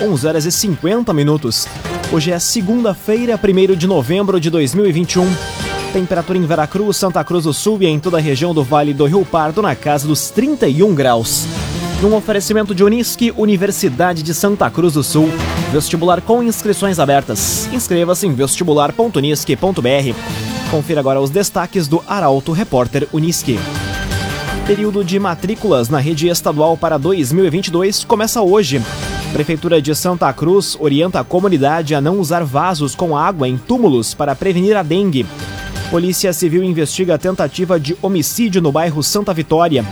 11 horas e 50 minutos. Hoje é segunda-feira, 1 de novembro de 2021. Temperatura em Veracruz, Santa Cruz do Sul e em toda a região do Vale do Rio Pardo na casa dos 31 graus. Num oferecimento de Unisque, Universidade de Santa Cruz do Sul. Vestibular com inscrições abertas. Inscreva-se em vestibular.unisque.br. Confira agora os destaques do Arauto Repórter Unisque. Período de matrículas na rede estadual para 2022 começa hoje. Prefeitura de Santa Cruz orienta a comunidade a não usar vasos com água em túmulos para prevenir a dengue. Polícia Civil investiga a tentativa de homicídio no bairro Santa Vitória.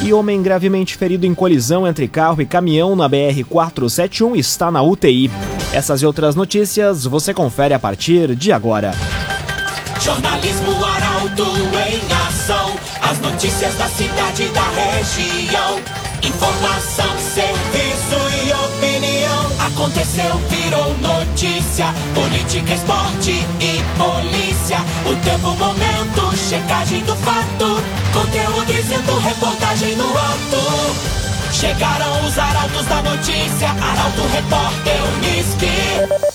E homem gravemente ferido em colisão entre carro e caminhão na BR-471 está na UTI. Essas e outras notícias você confere a partir de agora. Jornalismo Arauto em ação. As notícias da cidade e da região. Informação, serviço. Aconteceu, virou notícia. Política, esporte e polícia. O tempo, momento, checagem do fato. Conteúdo dizendo, reportagem no ato. Chegaram os arautos da notícia. Arauto, repórter, Unisque.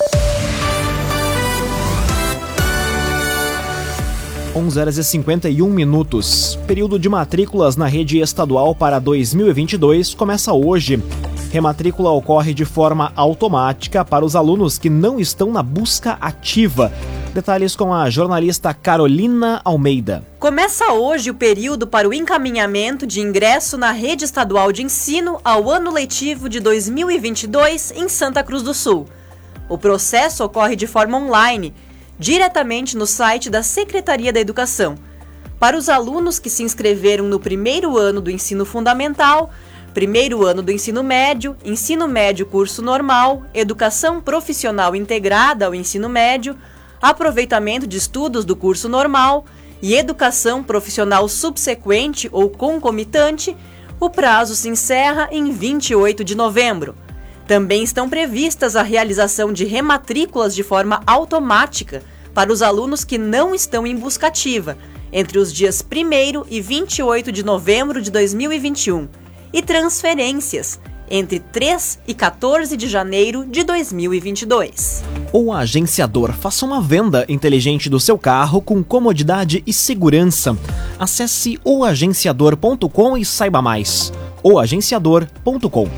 11 horas e 51 minutos. Período de matrículas na rede estadual para 2022 começa hoje. Rematrícula ocorre de forma automática para os alunos que não estão na busca ativa. Detalhes com a jornalista Carolina Almeida. Começa hoje o período para o encaminhamento de ingresso na rede estadual de ensino ao ano letivo de 2022 em Santa Cruz do Sul. O processo ocorre de forma online diretamente no site da Secretaria da Educação. Para os alunos que se inscreveram no primeiro ano do ensino fundamental, primeiro ano do ensino médio, ensino médio curso normal, educação profissional integrada ao ensino médio, aproveitamento de estudos do curso normal e educação profissional subsequente ou concomitante, o prazo se encerra em 28 de novembro. Também estão previstas a realização de rematrículas de forma automática para os alunos que não estão em busca ativa, entre os dias 1 e 28 de novembro de 2021, e transferências entre 3 e 14 de janeiro de 2022. O agenciador faça uma venda inteligente do seu carro com comodidade e segurança. Acesse oagenciador.com e saiba mais. oagenciador.com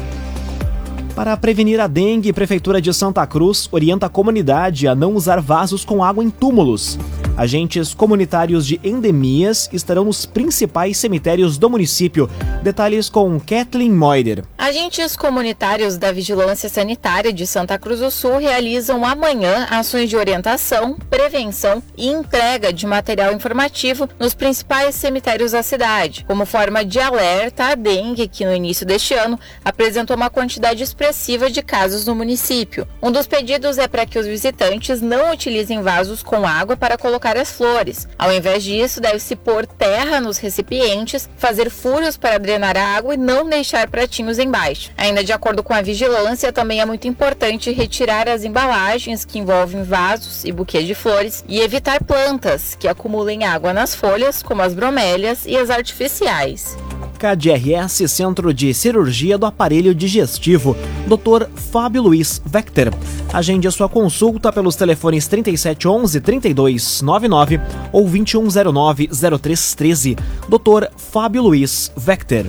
para prevenir a dengue, a Prefeitura de Santa Cruz orienta a comunidade a não usar vasos com água em túmulos. Agentes comunitários de endemias estarão nos principais cemitérios do município. Detalhes com Kathleen Moider. Agentes comunitários da Vigilância Sanitária de Santa Cruz do Sul realizam amanhã ações de orientação, prevenção e entrega de material informativo nos principais cemitérios da cidade, como forma de alerta à dengue, que no início deste ano apresentou uma quantidade expressiva de casos no município. Um dos pedidos é para que os visitantes não utilizem vasos com água para colocar colocar as flores. Ao invés disso, deve-se pôr terra nos recipientes, fazer furos para drenar a água e não deixar pratinhos embaixo. Ainda de acordo com a vigilância, também é muito importante retirar as embalagens que envolvem vasos e buquês de flores e evitar plantas que acumulem água nas folhas, como as bromélias e as artificiais. KDRS Centro de Cirurgia do Aparelho Digestivo, Dr. Fábio Luiz Vector. Agende a sua consulta pelos telefones 3711 3299 ou 2109 0313. Dr. Fábio Luiz Vector.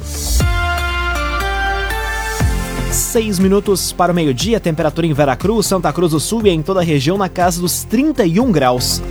Seis minutos para o meio-dia, temperatura em Veracruz, Santa Cruz do Sul e em toda a região na casa dos 31 graus.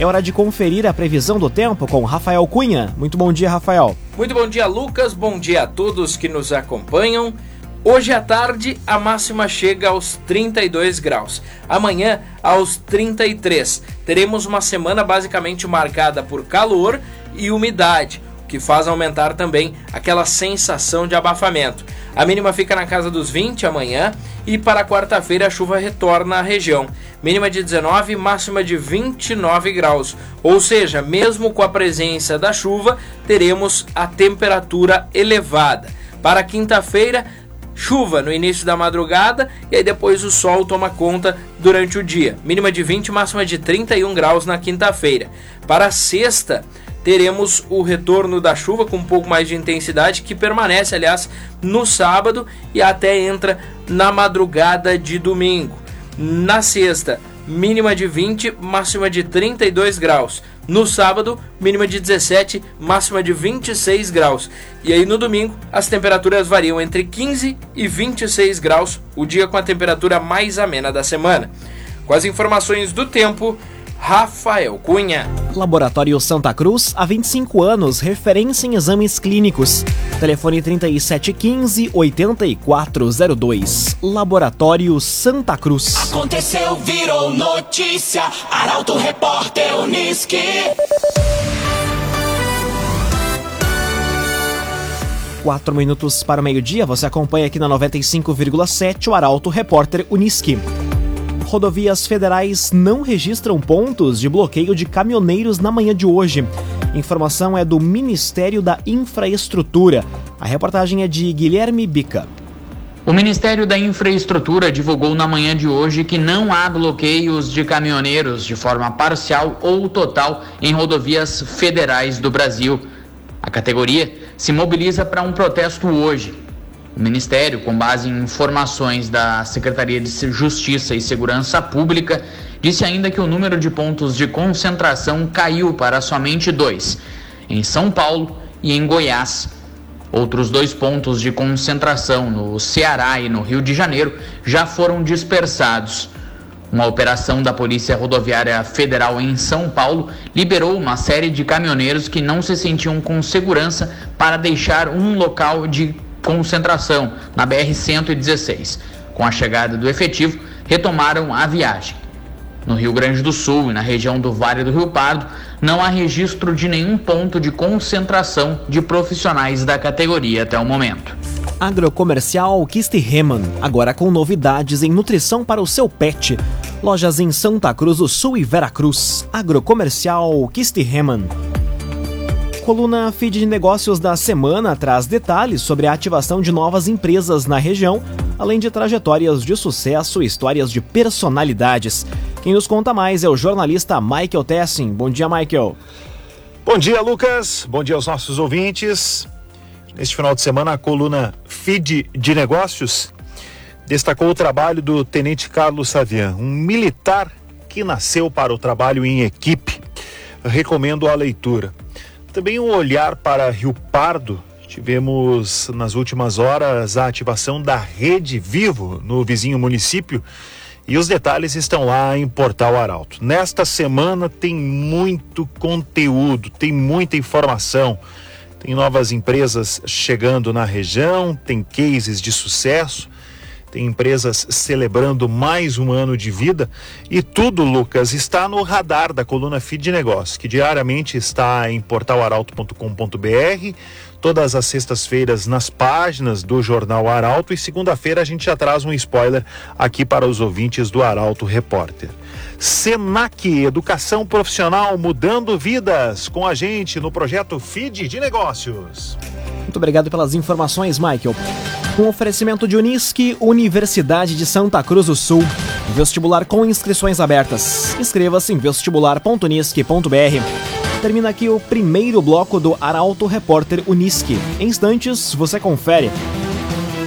É hora de conferir a previsão do tempo com Rafael Cunha. Muito bom dia, Rafael. Muito bom dia, Lucas. Bom dia a todos que nos acompanham. Hoje à tarde a máxima chega aos 32 graus. Amanhã aos 33. Teremos uma semana basicamente marcada por calor e umidade que faz aumentar também aquela sensação de abafamento. A mínima fica na casa dos 20 amanhã e para quarta-feira a chuva retorna à região. Mínima de 19, máxima de 29 graus. Ou seja, mesmo com a presença da chuva, teremos a temperatura elevada. Para quinta-feira, chuva no início da madrugada e aí depois o sol toma conta durante o dia. Mínima de 20, máxima de 31 graus na quinta-feira. Para sexta, teremos o retorno da chuva com um pouco mais de intensidade, que permanece, aliás, no sábado e até entra na madrugada de domingo. Na sexta, mínima de 20, máxima de 32 graus. No sábado, mínima de 17, máxima de 26 graus. E aí no domingo, as temperaturas variam entre 15 e 26 graus, o dia com a temperatura mais amena da semana. Com as informações do tempo, Rafael Cunha. Laboratório Santa Cruz, há 25 anos, referência em exames clínicos. Telefone 3715-8402. Laboratório Santa Cruz. Aconteceu, virou notícia. Arauto Repórter Uniski. Quatro minutos para o meio-dia, você acompanha aqui na 95,7 o Arauto Repórter Uniski rodovias federais não registram pontos de bloqueio de caminhoneiros na manhã de hoje. Informação é do Ministério da Infraestrutura. A reportagem é de Guilherme Bica. O Ministério da Infraestrutura divulgou na manhã de hoje que não há bloqueios de caminhoneiros de forma parcial ou total em rodovias federais do Brasil. A categoria se mobiliza para um protesto hoje, o Ministério, com base em informações da Secretaria de Justiça e Segurança Pública, disse ainda que o número de pontos de concentração caiu para somente dois, em São Paulo e em Goiás. Outros dois pontos de concentração no Ceará e no Rio de Janeiro já foram dispersados. Uma operação da Polícia Rodoviária Federal em São Paulo liberou uma série de caminhoneiros que não se sentiam com segurança para deixar um local de concentração na BR-116. Com a chegada do efetivo, retomaram a viagem. No Rio Grande do Sul e na região do Vale do Rio Pardo, não há registro de nenhum ponto de concentração de profissionais da categoria até o momento. Agrocomercial Kistihemann, agora com novidades em nutrição para o seu pet. Lojas em Santa Cruz do Sul e Veracruz. Agrocomercial Kistihemann coluna Feed de Negócios da semana traz detalhes sobre a ativação de novas empresas na região, além de trajetórias de sucesso e histórias de personalidades. Quem nos conta mais é o jornalista Michael Tessin. Bom dia, Michael. Bom dia, Lucas. Bom dia aos nossos ouvintes. Neste final de semana, a coluna Feed de Negócios destacou o trabalho do Tenente Carlos Savian, um militar que nasceu para o trabalho em equipe. Recomendo a leitura. Também um olhar para Rio Pardo. Tivemos nas últimas horas a ativação da Rede Vivo no vizinho município e os detalhes estão lá em Portal Arauto. Nesta semana tem muito conteúdo, tem muita informação. Tem novas empresas chegando na região, tem cases de sucesso tem empresas celebrando mais um ano de vida e tudo, Lucas, está no radar da coluna Feed de Negócios, que diariamente está em portalaralto.com.br, todas as sextas-feiras nas páginas do Jornal Arauto e segunda-feira a gente já traz um spoiler aqui para os ouvintes do Arauto Repórter. Senac, educação profissional mudando vidas, com a gente no projeto Feed de Negócios. Muito obrigado pelas informações, Michael. Com oferecimento de Unisque, Universidade de Santa Cruz do Sul. Vestibular com inscrições abertas. Inscreva-se em vestibular.unisque.br. Termina aqui o primeiro bloco do Arauto Repórter Unisque. Em instantes, você confere.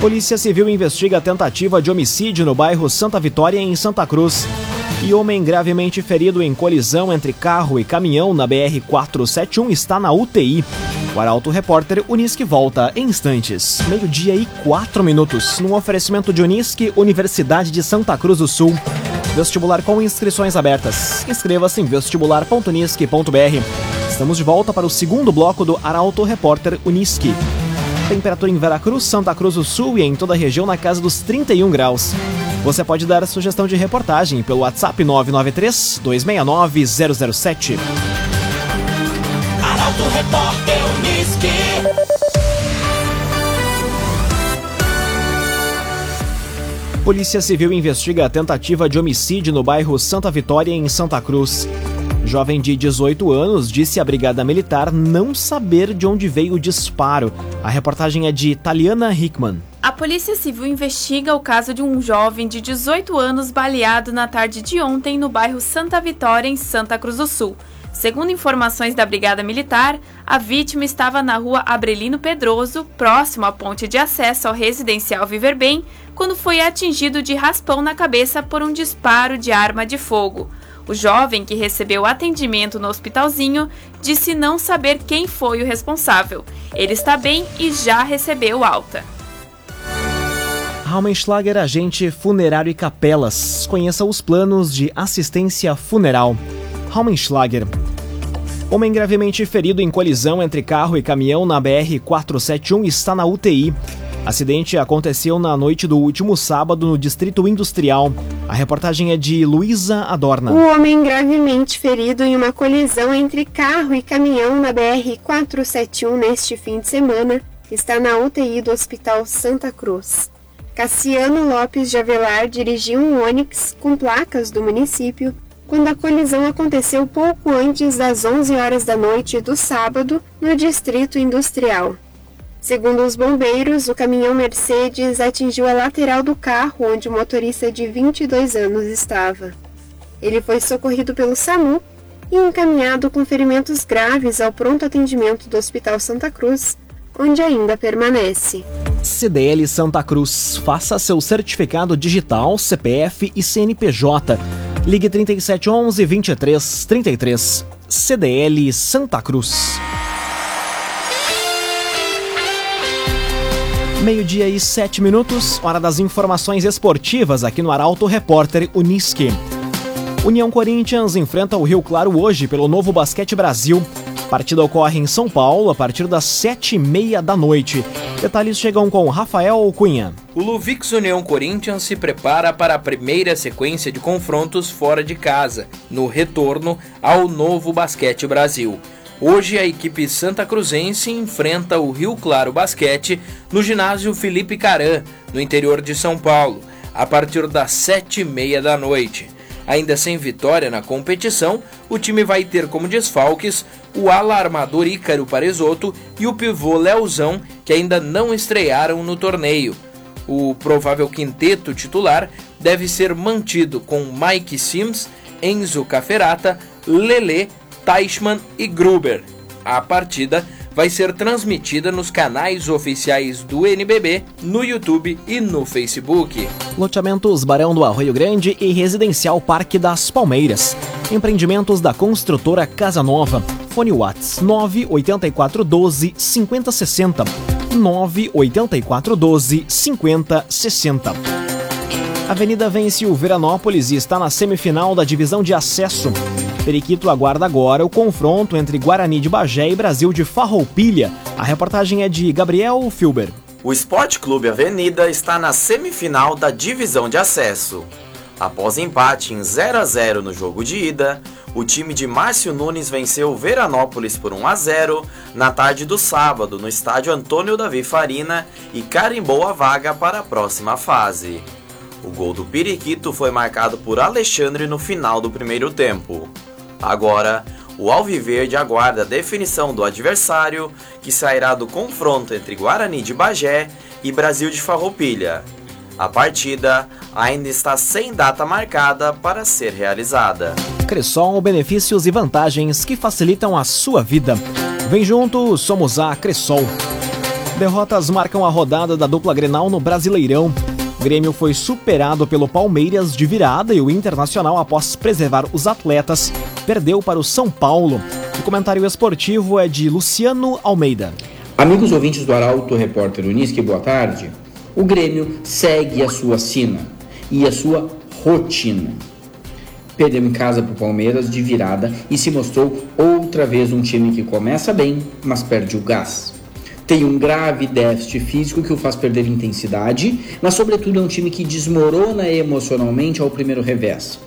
Polícia Civil investiga a tentativa de homicídio no bairro Santa Vitória, em Santa Cruz. E homem gravemente ferido em colisão entre carro e caminhão na BR-471 está na UTI. O Arauto Repórter Unisque volta em instantes. Meio-dia e quatro minutos. Num oferecimento de Unisque, Universidade de Santa Cruz do Sul. Vestibular com inscrições abertas. Inscreva-se em vestibular.unisque.br. Estamos de volta para o segundo bloco do Arauto Repórter Unisque. Temperatura em Veracruz, Santa Cruz do Sul e em toda a região na casa dos 31 graus. Você pode dar a sugestão de reportagem pelo WhatsApp 993 269 007. Arauto Repórter Polícia Civil investiga a tentativa de homicídio no bairro Santa Vitória, em Santa Cruz. Jovem de 18 anos disse à Brigada Militar não saber de onde veio o disparo. A reportagem é de Taliana Hickman. A Polícia Civil investiga o caso de um jovem de 18 anos baleado na tarde de ontem no bairro Santa Vitória, em Santa Cruz do Sul. Segundo informações da Brigada Militar, a vítima estava na rua Abrelino Pedroso, próximo à ponte de acesso ao residencial Viver Bem, quando foi atingido de raspão na cabeça por um disparo de arma de fogo. O jovem que recebeu atendimento no hospitalzinho disse não saber quem foi o responsável. Ele está bem e já recebeu alta. Raumenschlager, agente funerário e capelas. Conheça os planos de assistência funeral. Raumenschlager. Homem gravemente ferido em colisão entre carro e caminhão na BR-471 está na UTI. Acidente aconteceu na noite do último sábado no Distrito Industrial. A reportagem é de Luísa Adorna. O homem gravemente ferido em uma colisão entre carro e caminhão na BR-471 neste fim de semana está na UTI do Hospital Santa Cruz. Cassiano Lopes de Avelar dirigiu um Onix com placas do município quando a colisão aconteceu pouco antes das 11 horas da noite do sábado no Distrito Industrial. Segundo os bombeiros, o caminhão Mercedes atingiu a lateral do carro onde o motorista de 22 anos estava. Ele foi socorrido pelo SAMU e encaminhado com ferimentos graves ao pronto atendimento do Hospital Santa Cruz, onde ainda permanece. CDL Santa Cruz. Faça seu certificado digital, CPF e CNPJ. Ligue 3711 2333. CDL Santa Cruz. Meio-dia e sete minutos, hora das informações esportivas aqui no Arauto Repórter Uniski. União Corinthians enfrenta o Rio Claro hoje pelo Novo Basquete Brasil. Partida ocorre em São Paulo a partir das sete e meia da noite. Detalhes chegam com Rafael Cunha. O Luvix União Corinthians se prepara para a primeira sequência de confrontos fora de casa, no retorno ao Novo Basquete Brasil. Hoje a equipe Santa Cruzense enfrenta o Rio Claro Basquete no ginásio Felipe Caran, no interior de São Paulo, a partir das sete e meia da noite. Ainda sem vitória na competição, o time vai ter como desfalques o ala armador Ícaro Paresoto e o pivô Leozão, que ainda não estrearam no torneio. O provável quinteto titular deve ser mantido com Mike Sims, Enzo Caferata, Lele, Teichmann e Gruber. A partida vai ser transmitida nos canais oficiais do NBB, no YouTube e no Facebook. Loteamentos Barão do Arroio Grande e Residencial Parque das Palmeiras. Empreendimentos da construtora Casa Nova. Fone Whats 98412 5060. 98412 5060. Avenida vence o Veranópolis e está na semifinal da divisão de acesso. Periquito aguarda agora o confronto entre Guarani de Bagé e Brasil de Farroupilha. A reportagem é de Gabriel Filber. O Esporte Clube Avenida está na semifinal da divisão de acesso. Após empate em 0 a 0 no jogo de ida, o time de Márcio Nunes venceu Veranópolis por 1 a 0 na tarde do sábado no estádio Antônio Davi Farina e carimbou a vaga para a próxima fase. O gol do Periquito foi marcado por Alexandre no final do primeiro tempo. Agora, o Alviverde aguarda a definição do adversário, que sairá do confronto entre Guarani de Bagé e Brasil de Farroupilha. A partida ainda está sem data marcada para ser realizada. Cressol, benefícios e vantagens que facilitam a sua vida. Vem junto, somos a Cressol. Derrotas marcam a rodada da dupla Grenal no Brasileirão. O Grêmio foi superado pelo Palmeiras de virada e o Internacional, após preservar os atletas, perdeu para o São Paulo. O comentário esportivo é de Luciano Almeida. Amigos ouvintes do Arauto Repórter Unisque, boa tarde. O Grêmio segue a sua sina e a sua rotina. Perdeu em casa para o Palmeiras de virada e se mostrou outra vez um time que começa bem, mas perde o gás tem um grave déficit físico que o faz perder intensidade, mas sobretudo é um time que desmorona emocionalmente ao primeiro revés.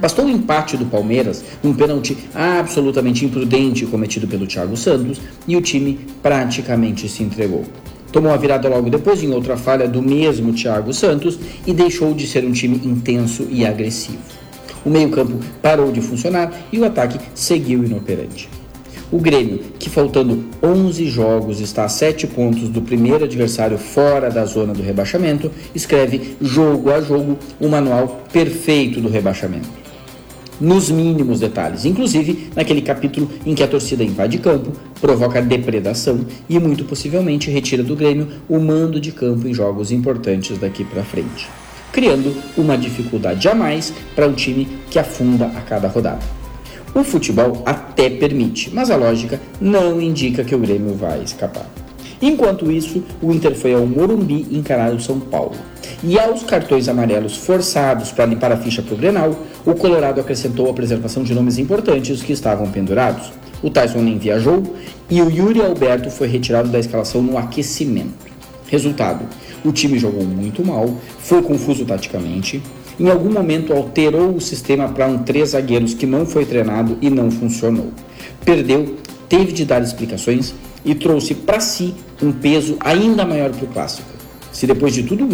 Bastou o um empate do Palmeiras, um pênalti absolutamente imprudente cometido pelo Thiago Santos, e o time praticamente se entregou. Tomou a virada logo depois em outra falha do mesmo Thiago Santos e deixou de ser um time intenso e agressivo. O meio-campo parou de funcionar e o ataque seguiu inoperante. O Grêmio, que faltando 11 jogos está a 7 pontos do primeiro adversário fora da zona do rebaixamento, escreve jogo a jogo o manual perfeito do rebaixamento nos mínimos detalhes, inclusive naquele capítulo em que a torcida invade campo, provoca depredação e muito possivelmente retira do Grêmio o mando de campo em jogos importantes daqui para frente, criando uma dificuldade a mais para um time que afunda a cada rodada. O futebol até permite, mas a lógica não indica que o Grêmio vai escapar. Enquanto isso, o Inter foi ao Morumbi encarar o São Paulo. E aos cartões amarelos forçados para limpar a ficha para o Grenal, o Colorado acrescentou a preservação de nomes importantes que estavam pendurados. O Tyson nem viajou e o Yuri Alberto foi retirado da escalação no aquecimento. Resultado: o time jogou muito mal, foi confuso taticamente, em algum momento alterou o sistema para um três zagueiros que não foi treinado e não funcionou. Perdeu, teve de dar explicações e trouxe para si um peso ainda maior para o clássico. Se depois de tudo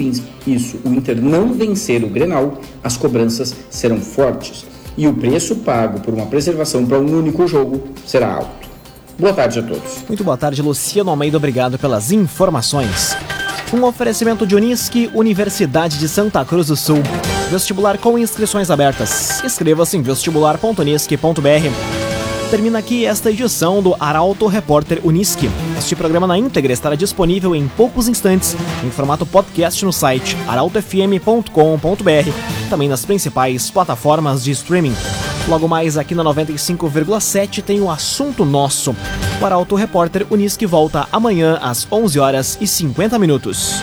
isso o Inter não vencer o Grenal, as cobranças serão fortes e o preço pago por uma preservação para um único jogo será alto. Boa tarde a todos. Muito boa tarde, Luciano Almeida. Obrigado pelas informações. Um oferecimento de Unisque, Universidade de Santa Cruz do Sul. Vestibular com inscrições abertas. Inscreva-se em vestibular.unisque.br. Termina aqui esta edição do Arauto Repórter Uniski. Este programa na íntegra estará disponível em poucos instantes em formato podcast no site arautofm.com.br, também nas principais plataformas de streaming. Logo mais aqui na 95,7 tem o assunto nosso. O Arauto Repórter Uniski volta amanhã às 11 horas e 50 minutos.